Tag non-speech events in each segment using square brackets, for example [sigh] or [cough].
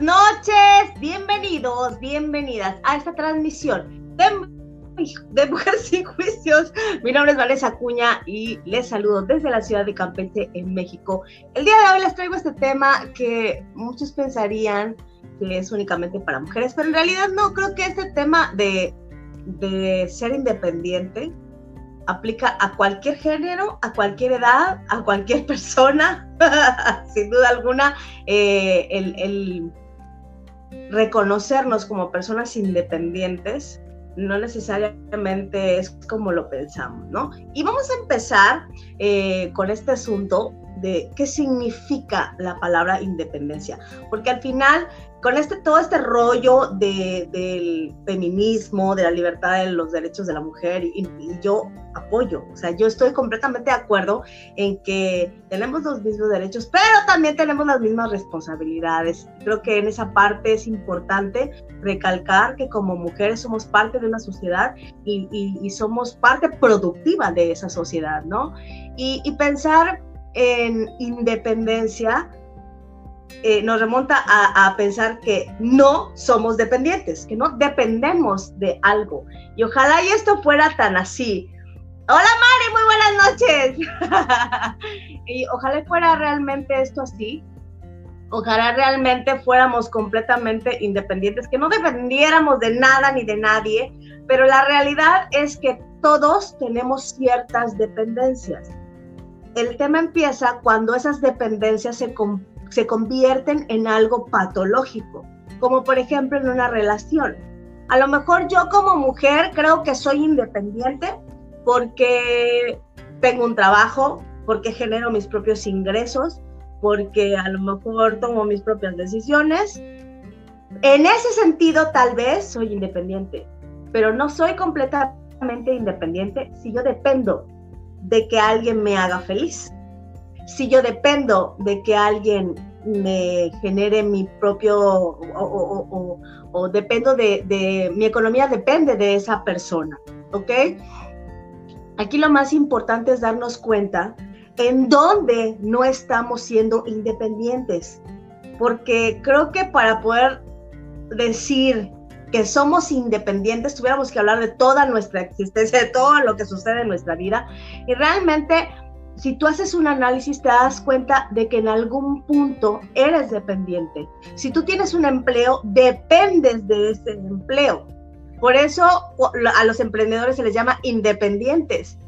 noches, bienvenidos, bienvenidas a esta transmisión de, Mujeres [laughs] Sin Juicios. Mi nombre es Vanessa Cuña y les saludo desde la ciudad de Campeche, en México. El día de hoy les traigo este tema que muchos pensarían que es únicamente para mujeres, pero en realidad no, creo que este tema de, de ser independiente aplica a cualquier género, a cualquier edad, a cualquier [laughs] persona, [laughs] sin duda alguna, eh, el, reconocernos como personas independientes no necesariamente es como lo pensamos, ¿no? Y vamos a empezar eh, con este asunto de qué significa la palabra independencia, porque al final con este, todo este rollo de, del feminismo, de la libertad de los derechos de la mujer, y, yo apoyo, o sea, yo estoy completamente de acuerdo en que tenemos los mismos derechos, pero también tenemos las mismas responsabilidades. Creo que en esa parte es importante recalcar que como mujeres somos parte de una sociedad y somos parte productiva de esa sociedad, ¿no? y pensar en independencia eh, nos remonta a, pensar que no somos dependientes, que no dependemos de algo. Y ojalá y esto fuera tan así. Hola Mari, muy buenas noches. [laughs] y ojalá fuera realmente esto así. Ojalá realmente fuéramos completamente independientes, que no dependiéramos de nada ni de nadie, pero la realidad es que todos tenemos ciertas dependencias. El tema empieza cuando esas dependencias se, se convierten en algo patológico, como por ejemplo en una relación. A lo mejor yo como mujer creo que soy independiente porque tengo un trabajo, porque genero mis propios ingresos, porque a lo mejor tomo mis propias decisiones. En ese sentido tal vez soy independiente, pero no soy completamente independiente si yo dependo de que alguien me haga feliz si yo dependo de que alguien me genere mi propio o, dependo de, mi economía depende de esa persona, ¿ok? Aquí lo más importante es darnos cuenta en dónde no estamos siendo independientes, porque creo que para poder decir que somos independientes, tuviéramos que hablar de toda nuestra existencia, de todo lo que sucede en nuestra vida, y realmente si tú haces un análisis te das cuenta de que en algún punto eres dependiente. Si tú tienes un empleo, dependes de ese empleo. Por eso a los emprendedores se les llama independientes,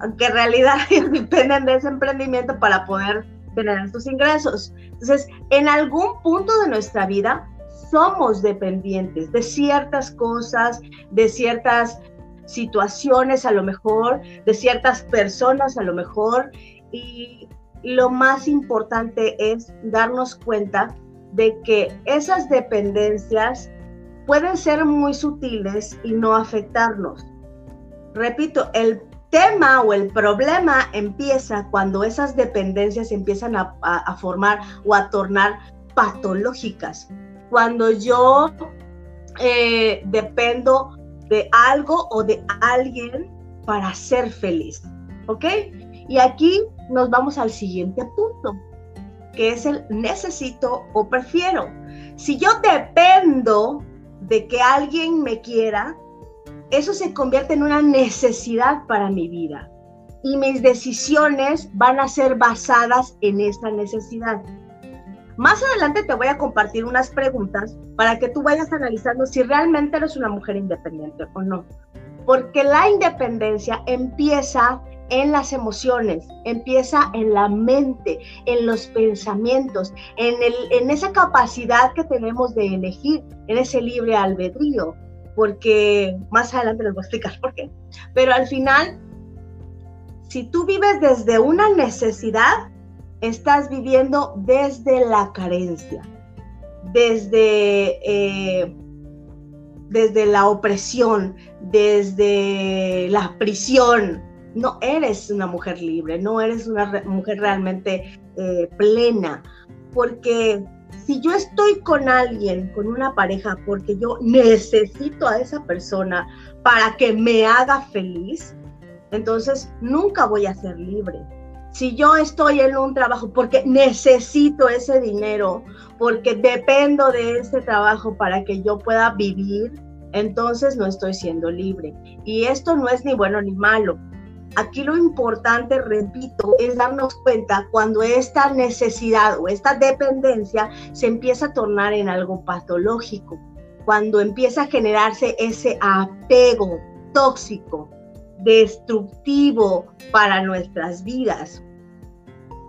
aunque en realidad [laughs] dependen de ese emprendimiento para poder tener sus ingresos. Entonces, en algún punto de nuestra vida somos dependientes de ciertas cosas, de ciertas situaciones a lo mejor, de ciertas personas a lo mejor. Y lo más importante es darnos cuenta de que esas dependencias pueden ser muy sutiles y no afectarnos. Repito, el tema o el problema empieza cuando esas dependencias empiezan a, formar o a tornar patológicas. Cuando yo eh, dependo de algo o de alguien para ser feliz. ¿Ok? Y aquí nos vamos al siguiente punto, que es el necesito o prefiero. Si yo dependo de que alguien me quiera, eso se convierte en una necesidad para mi vida. Y mis decisiones van a ser basadas en esa necesidad. Más adelante te voy a compartir unas preguntas para que tú vayas analizando si realmente eres una mujer independiente o no. Porque la independencia empieza en las emociones, empieza en la mente, en los pensamientos, en, el, en esa capacidad que tenemos de elegir, en ese libre albedrío. Porque más adelante les voy a explicar por qué. Pero al final, si tú vives desde una necesidad, estás viviendo desde la carencia, desde, eh, desde la opresión, desde la prisión. No eres una mujer libre, no eres una mujer realmente eh, plena, porque si yo estoy con alguien, con una pareja, porque yo necesito a esa persona para que me haga feliz, entonces nunca voy a ser libre Si yo estoy en un trabajo porque necesito ese dinero, porque dependo de ese trabajo para que yo pueda vivir, entonces no estoy siendo libre. Y esto no es ni bueno ni malo. Aquí lo importante, repito, es darnos cuenta cuando esta necesidad o esta dependencia se empieza a tornar en algo patológico, cuando empieza a generarse ese apego tóxico, destructivo para nuestras vidas.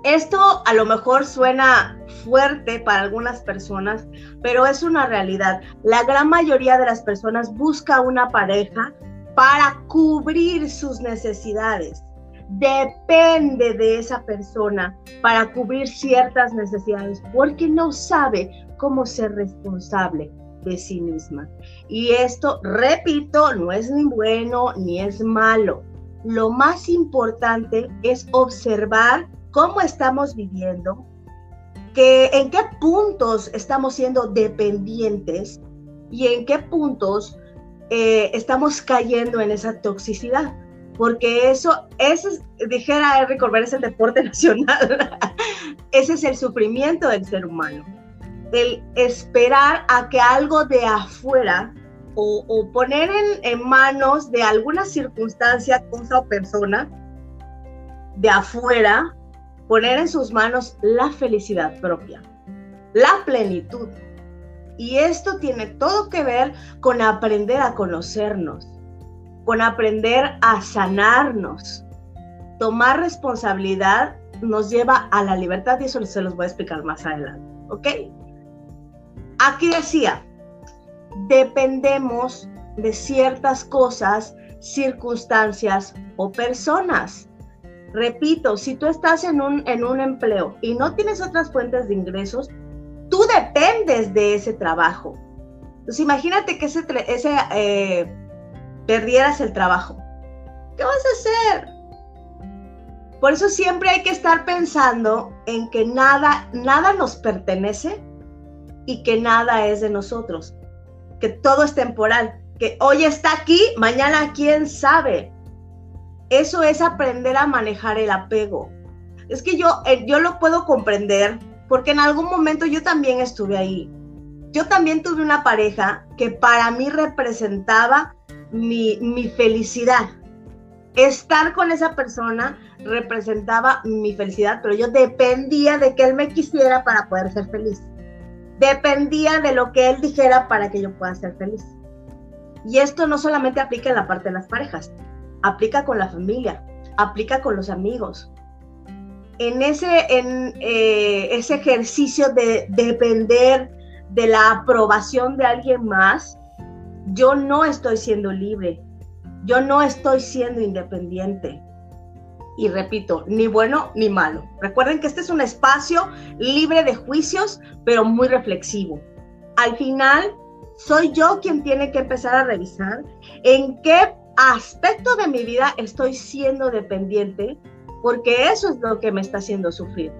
Esto a lo mejor suena fuerte para algunas personas, pero es una realidad. La gran mayoría de las personas busca una pareja para cubrir sus necesidades. Depende de esa persona para cubrir ciertas necesidades porque no sabe cómo ser responsable de sí misma. Y esto, repito, no es ni bueno ni es malo. Lo más importante es observar cómo estamos viviendo, que en qué puntos estamos siendo dependientes y en qué puntos eh, estamos cayendo en esa toxicidad. Porque eso, ese, dijera Eric Corber, es el deporte [laughs] nacional. ese es el sufrimiento del ser humano. El esperar a que algo de afuera o, poner en, en, manos de alguna circunstancia, cosa o persona de afuera poner en sus manos la felicidad propia, la plenitud. Y esto tiene todo que ver con aprender a conocernos, con aprender a sanarnos. Tomar responsabilidad nos lleva a la libertad y eso se los voy a explicar más adelante. ¿Ok? Aquí decía, dependemos de ciertas cosas, circunstancias o personas. Repito, si tú estás en un, en un empleo y no tienes otras fuentes de ingresos, tú dependes de ese trabajo. Entonces imagínate que ese, ese eh, perdieras el trabajo. ¿Qué vas a hacer? Por eso siempre hay que estar pensando en que nada, nada nos pertenece y que nada es de nosotros, que todo es temporal, que hoy está aquí, mañana quién sabe. Eso es aprender a manejar el apego. Es que yo, eh, yo lo puedo comprender porque en algún momento yo también estuve ahí. Yo también tuve una pareja que para mí representaba mi, mi felicidad. Estar con esa persona representaba mi felicidad, pero yo dependía de que él me quisiera para poder ser feliz. Dependía de lo que él dijera para que yo pueda ser feliz. Y esto no solamente aplica en la parte de las parejas, aplica con la familia, aplica con los amigos. En ese, en, eh, ese ejercicio de, depender de la aprobación de alguien más, yo no estoy siendo libre, yo no estoy siendo independiente. Y repito, ni bueno ni malo. Recuerden que este es un espacio libre de juicios, pero muy reflexivo. Al final, soy yo quien tiene que empezar a revisar en qué aspecto de mi vida estoy siendo dependiente porque eso es lo que me está haciendo sufrir.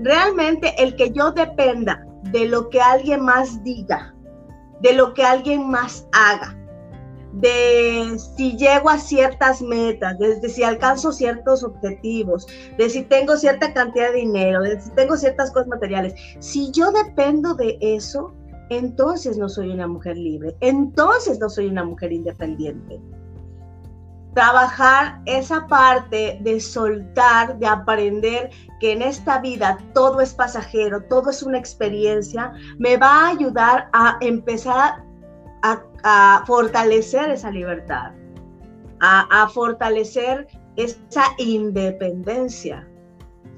Realmente el que yo dependa de lo que alguien más diga, de lo que alguien más haga, de si llego a ciertas metas, de, si alcanzo ciertos objetivos, de si tengo cierta cantidad de dinero, de si tengo ciertas cosas materiales. Si yo dependo de eso, entonces no soy una mujer libre, entonces no soy una mujer independiente trabajar esa parte de soltar, de aprender que en esta vida todo es pasajero, todo es una experiencia, me va a ayudar a empezar a, fortalecer esa libertad, a, fortalecer esa independencia.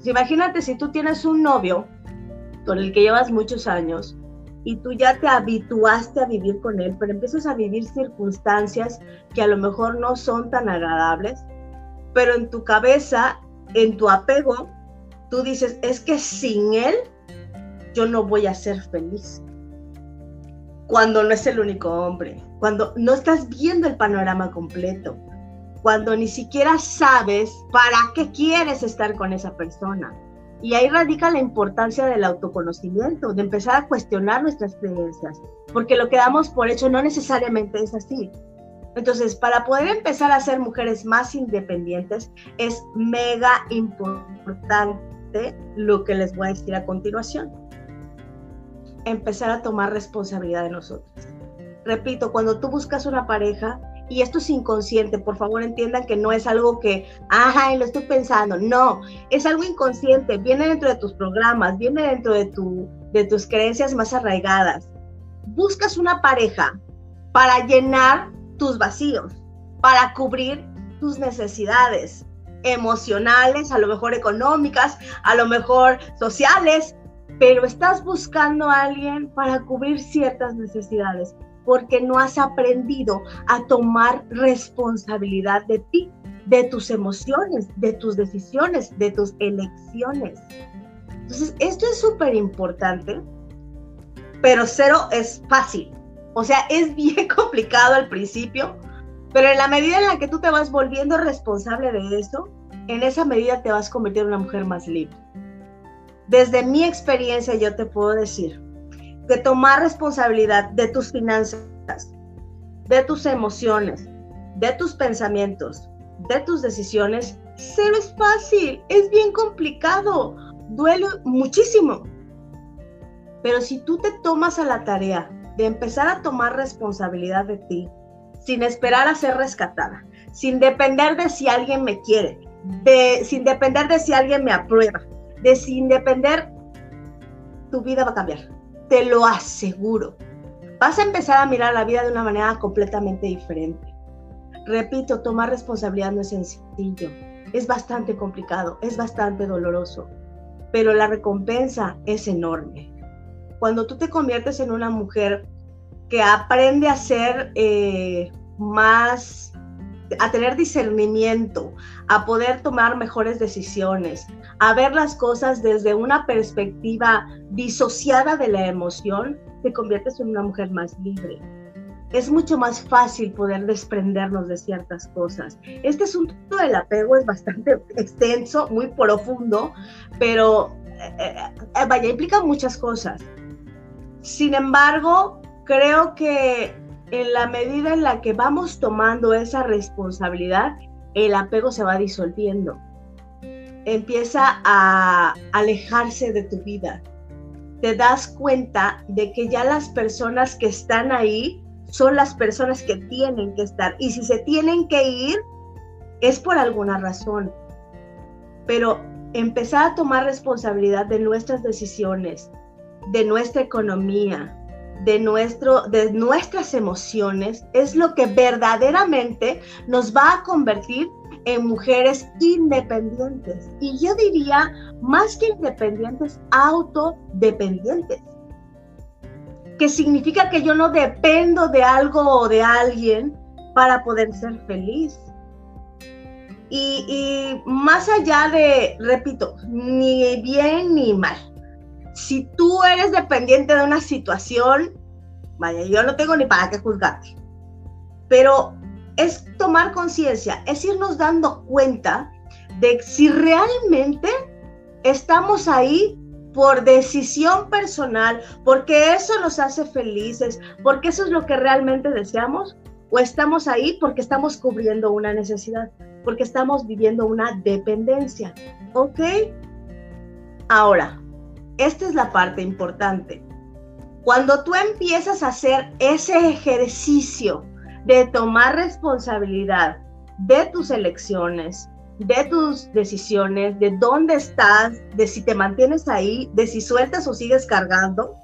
Imagínate si tú tienes un novio con el que llevas muchos años y tú ya te habituaste a vivir con él, pero empiezas a vivir circunstancias que a lo mejor no son tan agradables, pero en tu cabeza, en tu apego, tú dices, es que sin él yo no voy a ser feliz. Cuando no es el único hombre, cuando no estás viendo el panorama completo, cuando ni siquiera sabes para qué quieres estar con esa persona y ahí radica la importancia del autoconocimiento, de empezar a cuestionar nuestras creencias, porque lo que damos por hecho no necesariamente es así. Entonces, para poder empezar a ser mujeres más independientes, es mega importante lo que les voy a decir a continuación. Empezar a tomar responsabilidad de nosotros. Repito, cuando tú buscas una pareja, y esto es inconsciente, por favor entiendan que no es algo que, ajá, lo estoy pensando, no, es algo inconsciente, viene dentro de tus programas, viene dentro de, tu, de tus creencias más arraigadas. Buscas una pareja para llenar tus vacíos, para cubrir tus necesidades emocionales, a lo mejor económicas, a lo mejor sociales, pero estás buscando a alguien para cubrir ciertas necesidades porque no has aprendido a tomar responsabilidad de ti, de tus emociones, de tus decisiones, de tus elecciones. Entonces, esto es súper importante, pero cero es fácil. O sea, es bien [laughs] complicado al principio, pero en la medida en la que tú te vas volviendo responsable de eso, en esa medida te vas a convertir en una mujer más libre. Desde mi experiencia yo te puedo decir que tomar responsabilidad de tus finanzas, de tus emociones, de tus pensamientos, de tus decisiones, cero es fácil, es bien complicado, duele muchísimo. Pero si tú te tomas a la tarea de empezar a tomar responsabilidad de ti, sin esperar a ser rescatada, sin depender de si alguien me quiere, de, sin depender de si alguien me aprueba, de sin depender, tu vida va a cambiar. Te lo aseguro. Vas a empezar a mirar la vida de una manera completamente diferente. Repito, tomar responsabilidad no es sencillo. Es bastante complicado, es bastante doloroso, pero la recompensa es enorme cuando tú te conviertes en una mujer que aprende a ser eh, más, a tener discernimiento, a poder tomar mejores decisiones, a ver las cosas desde una perspectiva disociada de la emoción, te conviertes en una mujer más libre. Es mucho más fácil poder desprendernos de ciertas cosas. Este asunto del apego es bastante extenso, muy profundo, pero eh, eh, vaya, implica muchas cosas. Sin embargo, creo que en la medida en la que vamos tomando esa responsabilidad, el apego se va disolviendo. Empieza a alejarse de tu vida. Te das cuenta de que ya las personas que están ahí son las personas que tienen que estar. Y si se tienen que ir, es por alguna razón. Pero empezar a tomar responsabilidad de nuestras decisiones, de nuestra economía, de, nuestro, de nuestras emociones, es lo que verdaderamente nos va a convertir en mujeres independientes. Y yo diría, más que independientes, autodependientes. Que significa que yo no dependo de algo o de alguien para poder ser feliz. Y, y más allá de, repito, ni bien ni mal si tú eres dependiente de una situación, vaya, yo no tengo ni para qué juzgarte, pero es tomar conciencia, es irnos dando cuenta de si realmente estamos ahí por decisión personal, porque eso nos hace felices, porque eso es lo que realmente deseamos, o estamos ahí porque estamos cubriendo una necesidad, porque estamos viviendo una dependencia. ¿Ok? Ahora, esta es la parte importante. Cuando tú empiezas a hacer ese ejercicio de tomar responsabilidad de tus elecciones, de tus decisiones, de dónde estás, de si te mantienes ahí, de si sueltas o sigues cargando,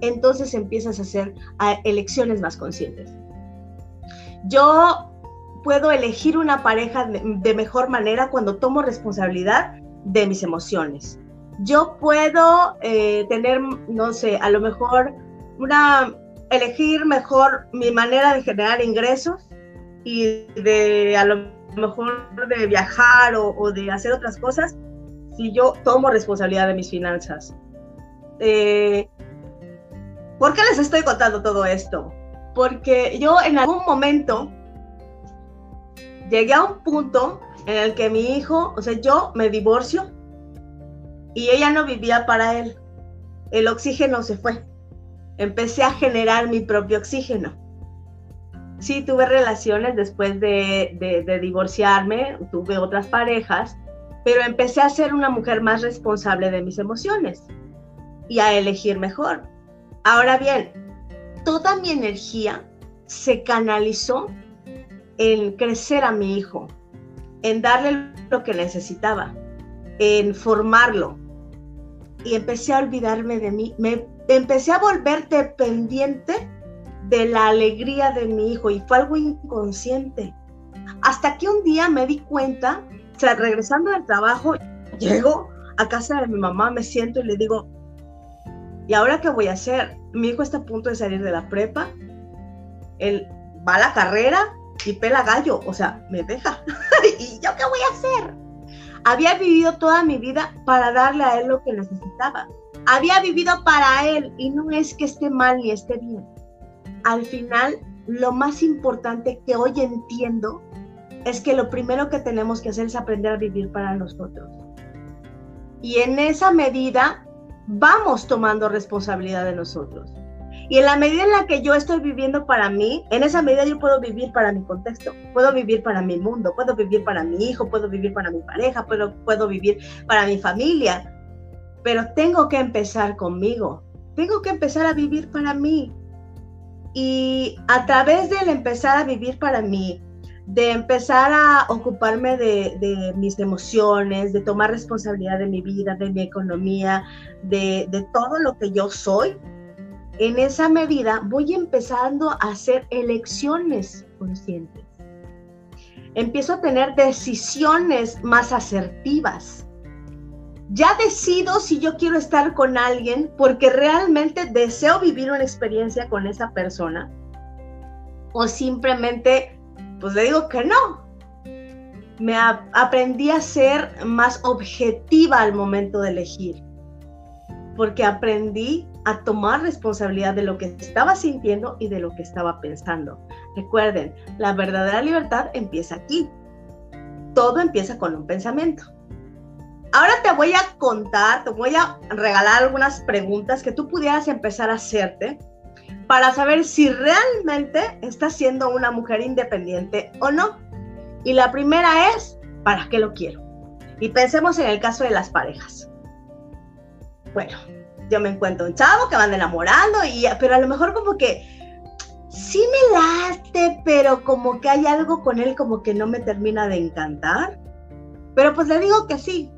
entonces empiezas a hacer elecciones más conscientes. Yo puedo elegir una pareja de mejor manera cuando tomo responsabilidad de mis emociones, yo puedo eh, tener, no sé, a lo mejor una, elegir mejor mi manera de generar ingresos y de a lo mejor de viajar o, de hacer otras cosas si yo tomo responsabilidad de mis finanzas. Eh, ¿Por qué les estoy contando todo esto? Porque yo en algún momento llegué a un punto en el que mi hijo, o sea, yo me divorcio y ella no vivía para él. El oxígeno se fue. Empecé a generar mi propio oxígeno. sí tuve relaciones después de, de, divorciarme, tuve otras parejas, pero empecé a ser una mujer más responsable de mis emociones y a elegir mejor. Ahora bien, toda mi energía se canalizó en crecer a mi hijo, en darle lo que necesitaba, en formarlo. Y empecé a olvidarme de mí, me empecé a volver dependiente de la alegría de mi hijo y fue algo inconsciente. Hasta que un día me di cuenta, o sea, regresando del trabajo, llego a casa de mi mamá, me siento y le digo, ¿y ahora qué voy a hacer? Mi hijo está a punto de salir de la prepa, él va a la carrera y pela gallo, o sea, me deja. [laughs] ¿Y yo qué voy a hacer? Había vivido toda mi vida para darle a él lo que necesitaba. Había vivido para él y no es que esté mal ni esté bien al final lo más importante que hoy entiendo es que lo primero que tenemos que hacer es aprender a vivir para nosotros. Y en esa medida vamos tomando responsabilidad de nosotros. Y en la medida en la que yo estoy viviendo para mí, en esa medida yo puedo vivir para mi contexto, puedo vivir para mi mundo, puedo vivir para mi hijo, puedo vivir para mi pareja, puedo, puedo vivir para mi familia. Pero tengo que empezar conmigo, tengo que empezar a vivir para mí. Y a través del empezar a vivir para mí, de empezar a ocuparme de, mis emociones, de tomar responsabilidad de mi vida, de mi economía, de, de todo lo que yo soy, en esa medida voy empezando a hacer elecciones conscientes. Empiezo a tener decisiones más asertivas ya decido si yo quiero estar con alguien porque realmente deseo vivir una experiencia con esa persona o simplemente pues le digo que no. Me aprendí a ser más objetiva al momento de elegir porque aprendí a tomar responsabilidad de lo que estaba sintiendo y de lo que estaba pensando. Recuerden, la verdadera libertad empieza aquí. Todo empieza con un pensamiento. Ahora te voy a contar, te voy a regalar algunas preguntas que tú pudieras empezar a hacerte para saber si realmente estás siendo una mujer independiente o no. Y la primera es, ¿para qué lo quiero? Y pensemos en el caso de las parejas. Bueno, yo me encuentro un chavo que van enamorando, y, pero a lo mejor como que sí me late, pero como que hay algo con él como que no me termina de encantar. Pero pues le digo que sí,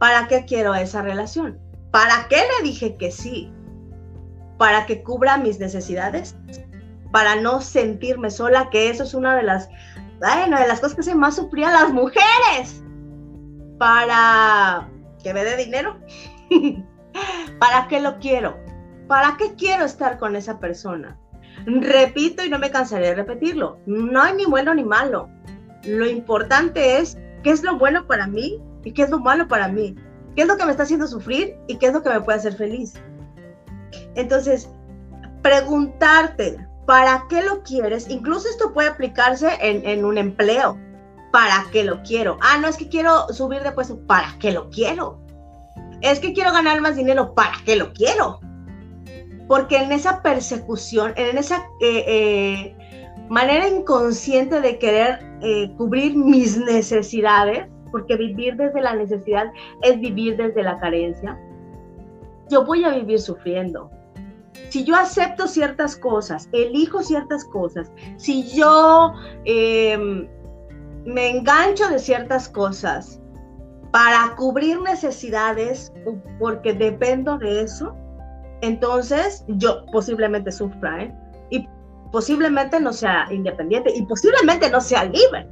¿Para qué quiero esa relación? ¿Para qué le dije que sí? ¿Para que cubra mis necesidades? Para no sentirme sola, que eso es una de las, de las cosas que se más sufrían las mujeres. Para que me dé dinero. [laughs] ¿Para qué lo quiero? ¿Para qué quiero estar con esa persona? Repito y no me cansaré de repetirlo. No hay ni bueno ni malo. Lo importante es qué es lo bueno para mí y qué es lo malo para mí, qué es lo que me está haciendo sufrir y qué es lo que me puede hacer feliz. Entonces, preguntarte, ¿para qué lo quieres? Incluso esto puede aplicarse en, un empleo. ¿Para qué lo quiero? Ah, no es que quiero subir de puesto. ¿Para qué lo quiero? Es que quiero ganar más dinero. ¿Para qué lo quiero? Porque en esa persecución, en esa eh, eh, manera inconsciente de querer eh, cubrir mis necesidades, porque vivir desde la necesidad es vivir desde la carencia, yo voy a vivir sufriendo. Si yo acepto ciertas cosas, elijo ciertas cosas, si yo em, me engancho de ciertas cosas para cubrir necesidades porque dependo de eso, entonces yo posiblemente sufra, ¿eh? Y posiblemente no sea independiente y posiblemente no sea libre.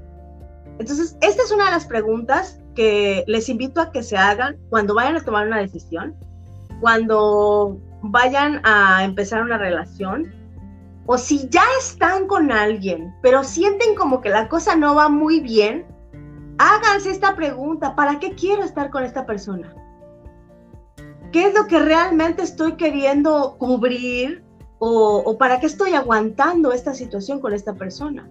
Entonces, esta es una de las preguntas que les invito a que se hagan cuando vayan a tomar una decisión, cuando vayan a empezar una relación, o si ya están con alguien, pero sienten como que la cosa no va muy bien, háganse esta pregunta, ¿para qué quiero estar con esta persona? ¿Qué es lo que realmente estoy queriendo cubrir o, para qué estoy aguantando esta situación con esta persona?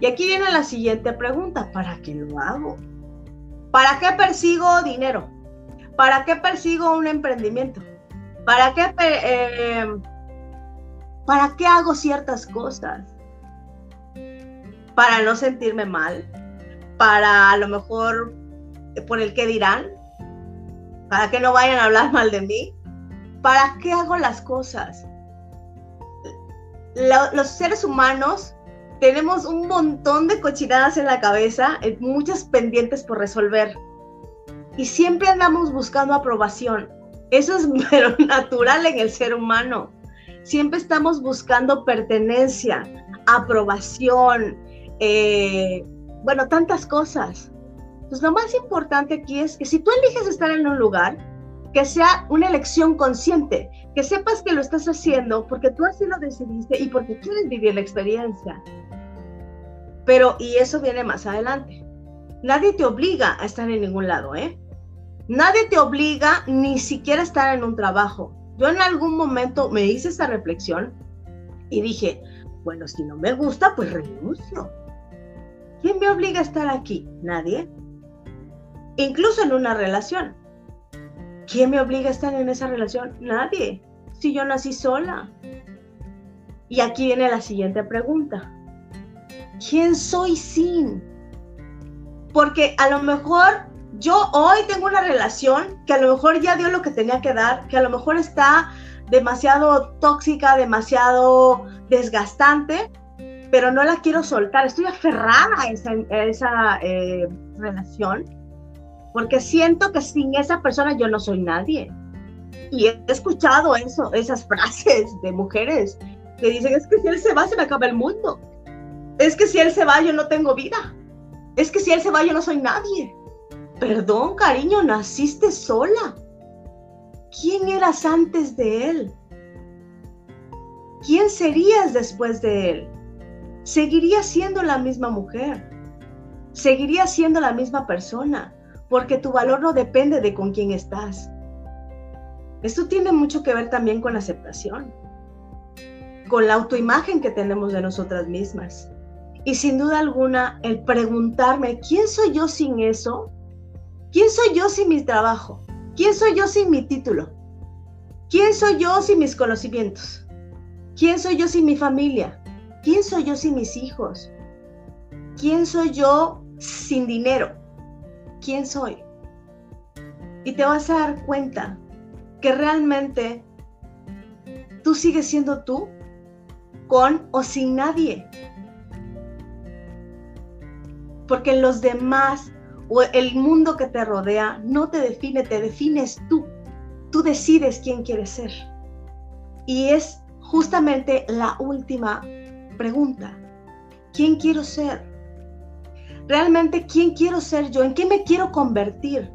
Y aquí viene la siguiente pregunta, ¿para qué lo hago? ¿Para qué persigo dinero? ¿Para qué persigo un emprendimiento? ¿Para qué, eh, ¿Para qué hago ciertas cosas? para no sentirme mal, para a lo mejor por el que dirán, para que no vayan a hablar [laughs] mal de mí. ¿Para qué hago las cosas? los seres humanos tenemos un montón de cochinadas en la cabeza, eh, muchas pendientes por resolver. Y siempre andamos buscando aprobación. Eso es [laughs] pero natural en el ser humano. Siempre estamos buscando pertenencia, aprobación, eh, bueno, tantas cosas. Pues lo más importante aquí es que si tú eliges estar en un lugar, que sea una elección consciente, que sepas que lo estás haciendo porque tú así lo decidiste y porque quieres vivir la experiencia. Pero, y eso viene más adelante. Nadie te obliga a estar en ningún lado, ¿eh? Nadie te obliga ni siquiera a estar en un trabajo. Yo en algún momento me hice esta reflexión y dije, bueno, si no me gusta, pues renuncio. ¿Quién me obliga a estar aquí? Nadie. Incluso en una relación. ¿Quién me obliga a estar en esa relación? Nadie. Si yo nací sola. Y aquí viene la siguiente pregunta. ¿Quién soy sin? Porque a lo mejor yo hoy tengo una relación que a lo mejor ya dio lo que tenía que dar, que a lo mejor está demasiado tóxica, demasiado desgastante, pero no la quiero soltar. Estoy aferrada a esa, eh, relación porque siento que sin esa persona yo no soy nadie. Y he escuchado eso, esas [laughs] frases de mujeres que dicen, es que si él se va, se me acaba el mundo. Es que si él se va, yo no tengo vida. Es que si él se va, yo no soy nadie. Perdón, cariño, naciste sola. ¿Quién eras antes de él? ¿Quién serías después de él? Seguirías siendo la misma mujer. Seguirías siendo la misma persona, porque tu valor no depende de con quién estás. Esto tiene mucho que ver también con aceptación, con la autoimagen que tenemos de nosotras mismas. Y sin duda alguna, el preguntarme, ¿quién soy yo sin eso? ¿Quién soy yo sin mi trabajo? ¿Quién soy yo sin mi título? ¿Quién soy yo sin mis conocimientos? ¿Quién soy yo sin mi familia? ¿Quién soy yo sin mis hijos? ¿Quién soy yo sin dinero? ¿Quién soy? Y te vas a dar cuenta que realmente tú sigues siendo tú con o sin nadie. Porque los demás o el mundo que te rodea no te define, te defines tú. Tú decides quién quieres ser. Y es justamente la última pregunta. ¿Quién quiero ser? Realmente, ¿quién quiero ser yo? ¿En qué me quiero convertir?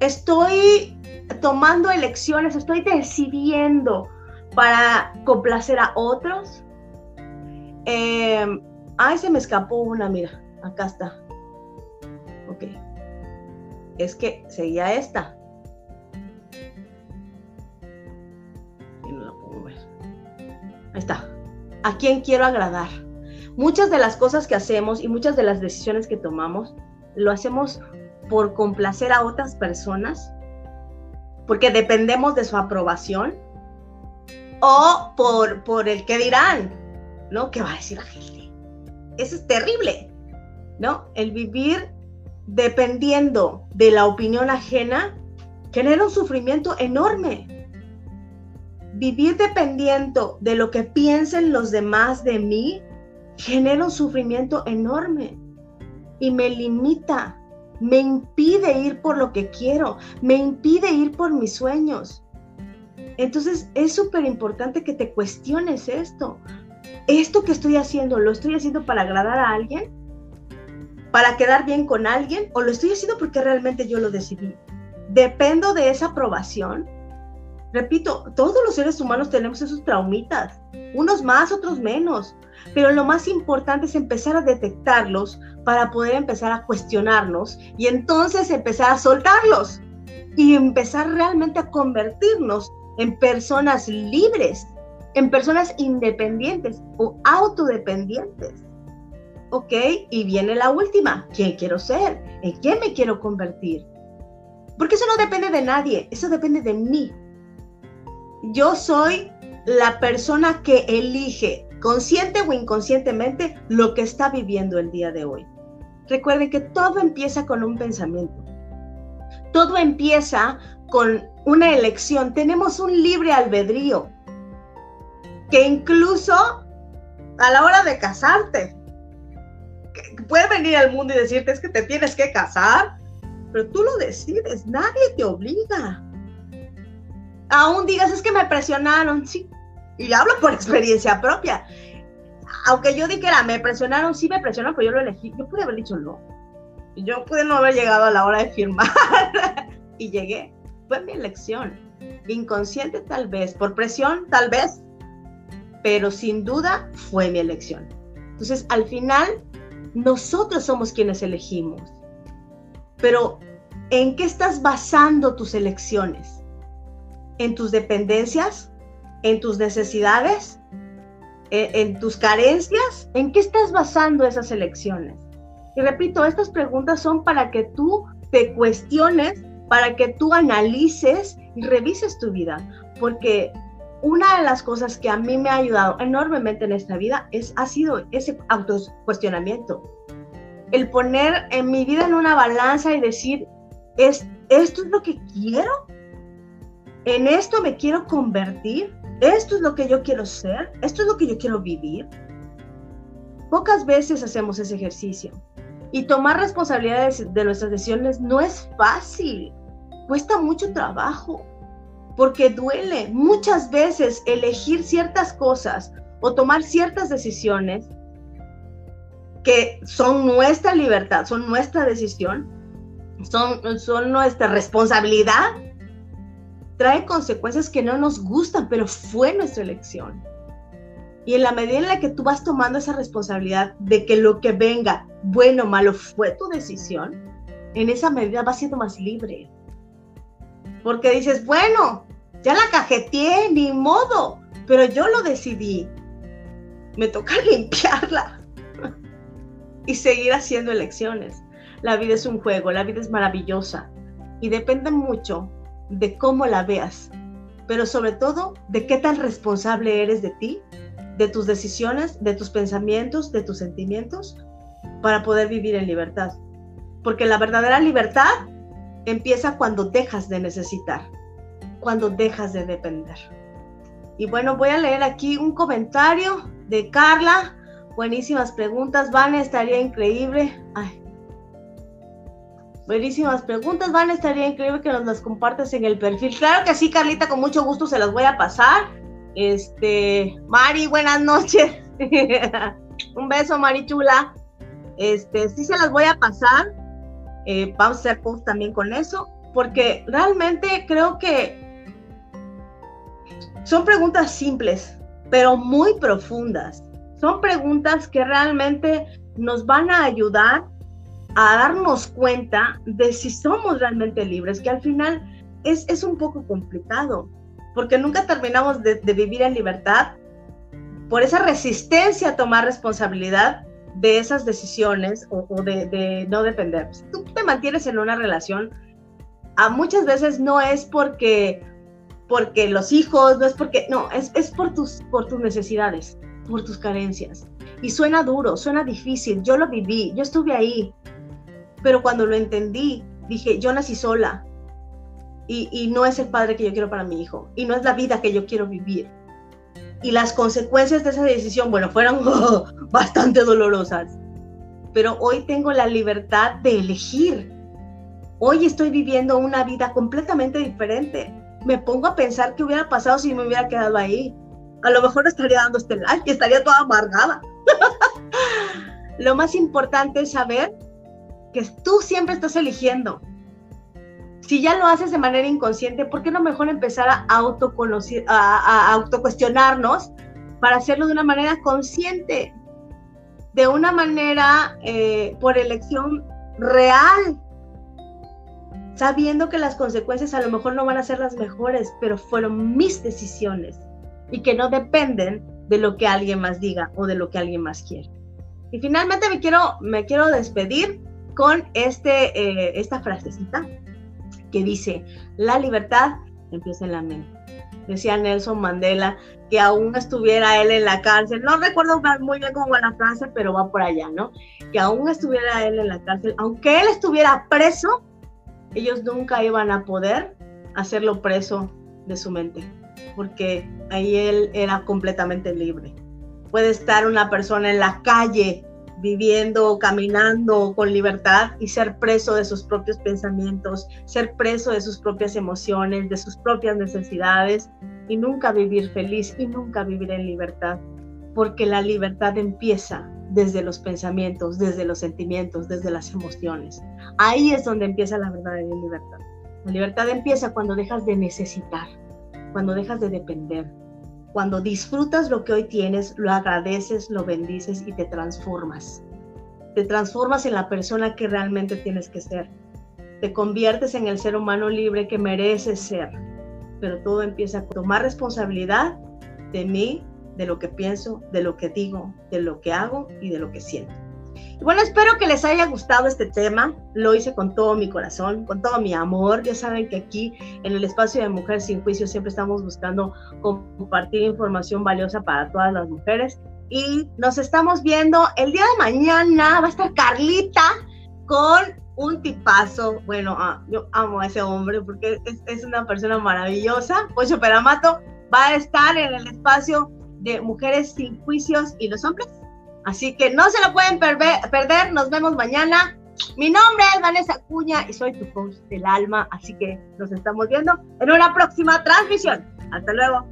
Estoy tomando elecciones, estoy decidiendo para complacer a otros. Eh, ay, se me escapó una, mira, acá está. Ok. Es que seguía esta. Y no la puedo ver. Ahí está. ¿A quién quiero agradar? Muchas de las cosas que hacemos y muchas de las decisiones que tomamos lo hacemos por complacer a otras personas, porque dependemos de su aprobación, o por, por el que dirán, ¿no? ¿Qué va a decir la gente? Eso es terrible, ¿no? El vivir dependiendo de la opinión ajena genera un sufrimiento enorme. Vivir dependiendo de lo que piensen los demás de mí genera un sufrimiento enorme y me limita, me impide ir por lo que quiero, me impide ir por mis sueños. Entonces es súper importante que te cuestiones esto. ¿Esto que estoy haciendo lo estoy haciendo para agradar a alguien? para quedar bien con alguien o lo estoy haciendo porque realmente yo lo decidí. Dependo de esa aprobación. Repito, todos los seres humanos tenemos esos traumitas, unos más, otros menos, pero lo más importante es empezar a detectarlos para poder empezar a cuestionarnos y entonces empezar a soltarlos y empezar realmente a convertirnos en personas libres, en personas independientes o autodependientes. Ok, y viene la última. ¿Quién quiero ser? ¿En quién me quiero convertir? Porque eso no depende de nadie, eso depende de mí. Yo soy la persona que elige consciente o inconscientemente, lo que está viviendo el día de hoy. Recuerden que todo empieza con un pensamiento. Todo empieza con una elección. Tenemos un libre albedrío que incluso a la hora de casarte, puede venir al mundo y decirte es que te tienes que casar, pero tú lo decides, nadie te obliga. Aún digas es que me presionaron, sí, y hablo por [laughs] experiencia propia. Aunque yo dijera, me presionaron, sí me presionaron, pero yo lo elegí. Yo pude haber dicho no. Yo pude no haber llegado a la hora de firmar. [laughs] y llegué. Fue mi elección. Inconsciente tal vez, por presión tal vez, pero sin duda fue mi elección. Entonces, al final, nosotros somos quienes elegimos. Pero, ¿en qué estás basando tus elecciones? ¿En tus dependencias? ¿En tus necesidades? ¿En, tus carencias? ¿En qué estás basando esas elecciones? Y repito, estas preguntas son para que tú te cuestiones, para que tú analices y revises tu vida, porque una de las cosas que a mí me ha ayudado enormemente en esta vida es, ha sido ese autocuestionamiento. El poner en mi vida en una balanza y decir, ¿es, ¿esto es lo que quiero? ¿En esto me quiero convertir? ¿Esto es lo que yo quiero ser? ¿Esto es lo que yo quiero vivir? Pocas veces hacemos ese ejercicio. Y tomar responsabilidades de nuestras decisiones no es fácil. Cuesta mucho trabajo porque duele muchas veces elegir ciertas cosas o tomar ciertas decisiones que son nuestra libertad, son nuestra decisión, son, son nuestra responsabilidad, trae consecuencias que no nos gustan, pero fue nuestra elección. Y en la medida en la que tú vas tomando esa responsabilidad de que lo que venga, bueno o malo, fue tu decisión, en esa medida vas siendo más libre. Porque dices, bueno, ya la cajeteé, ni modo, pero yo lo decidí. Me toca [laughs] limpiarla y seguir haciendo elecciones. La vida es un juego, la vida es maravillosa y depende mucho de cómo la veas, pero sobre todo de qué tan responsable eres de ti, de tus decisiones, de tus pensamientos, de tus sentimientos, para poder vivir en libertad. Porque la verdadera libertad empieza cuando dejas de necesitar cuando dejas de depender. Y bueno, voy a leer aquí un comentario de Carla. Buenísimas preguntas, Van, estaría increíble. Ay. Buenísimas preguntas, Van, estaría increíble que nos las compartas en el perfil. Claro que sí, Carlita, con mucho gusto se las voy a pasar. Este, Mari, buenas noches. [laughs] un beso, Mari Chula. Este, sí se las voy a pasar. Eh, vamos a hacer post también con eso, porque realmente creo que son preguntas simples, pero muy profundas. Son preguntas que realmente nos van a ayudar a darnos cuenta de si somos realmente libres, que al final es, es un poco complicado, porque nunca terminamos de, vivir en libertad por esa resistencia a tomar responsabilidad de esas decisiones o, de, no depender. Tú te mantienes en una relación, a muchas veces no es porque porque los hijos, no es porque, no, es, es por, tus, por tus necesidades, por tus carencias. Y suena duro, suena difícil, yo lo viví, yo estuve ahí, pero cuando lo entendí, dije, yo nací sola y, y no es el padre que yo quiero para mi hijo y no es la vida que yo quiero vivir. Y las consecuencias de esa decisión, bueno, fueron [laughs] bastante dolorosas, pero hoy tengo la libertad de elegir. Hoy estoy viviendo una vida completamente diferente me pongo a pensar qué hubiera pasado si me hubiera quedado ahí. A lo mejor estaría dando este like y estaría toda amargada. [laughs] lo más importante es saber que tú siempre estás eligiendo. Si ya lo haces de manera inconsciente, ¿por qué no mejor empezar a autoconocer, a, autocuestionarnos para hacerlo de una manera consciente, de una manera eh, por elección real, sabiendo que las consecuencias a lo mejor no van a ser las mejores, pero fueron mis decisiones y que no dependen de lo que alguien más diga o de lo que alguien más quiere. Y finalmente me quiero, me quiero despedir con este, eh, esta frasecita que dice, la libertad empieza en la mente. decía Nelson Mandela, que aún estuviera él en la cárcel. No recuerdo muy bien cómo va la frase, pero va por allá, ¿no? Que aún estuviera él en la cárcel, aunque él estuviera preso, ellos nunca iban a poder hacerlo preso de su mente, porque ahí él era completamente libre. Puede estar una persona en la calle viviendo, caminando con libertad y ser preso de sus propios pensamientos, ser preso de sus propias emociones, de sus propias necesidades y nunca vivir feliz y nunca vivir en libertad, porque la libertad empieza desde los pensamientos, desde los sentimientos, desde las emociones. Ahí es donde empieza la verdadera libertad. La libertad empieza cuando dejas de necesitar, cuando dejas de depender, cuando disfrutas lo que hoy tienes, lo agradeces, lo bendices y te transformas. Te transformas en la persona que realmente tienes que ser. Te conviertes en el ser humano libre que mereces ser. Pero todo empieza a tomar responsabilidad de mí, de lo que pienso, de lo que digo, de lo que hago y de lo que siento. Bueno, espero que les haya gustado este tema. Lo hice con todo mi corazón, con todo mi amor. Ya saben que aquí en el espacio de Mujeres sin Juicio siempre estamos buscando compartir información valiosa para todas las mujeres. Y nos estamos viendo el día de mañana. Va a estar Carlita con un tipazo. Bueno, ah, yo amo a ese hombre porque es, es una persona maravillosa. Pocho Peramato va a estar en el espacio de Mujeres sin Juicios y los hombres Así que no se lo pueden perder. Nos vemos mañana. Mi nombre es Vanessa Cuña y soy tu coach del alma. Así que nos estamos viendo en una próxima transmisión. Hasta luego.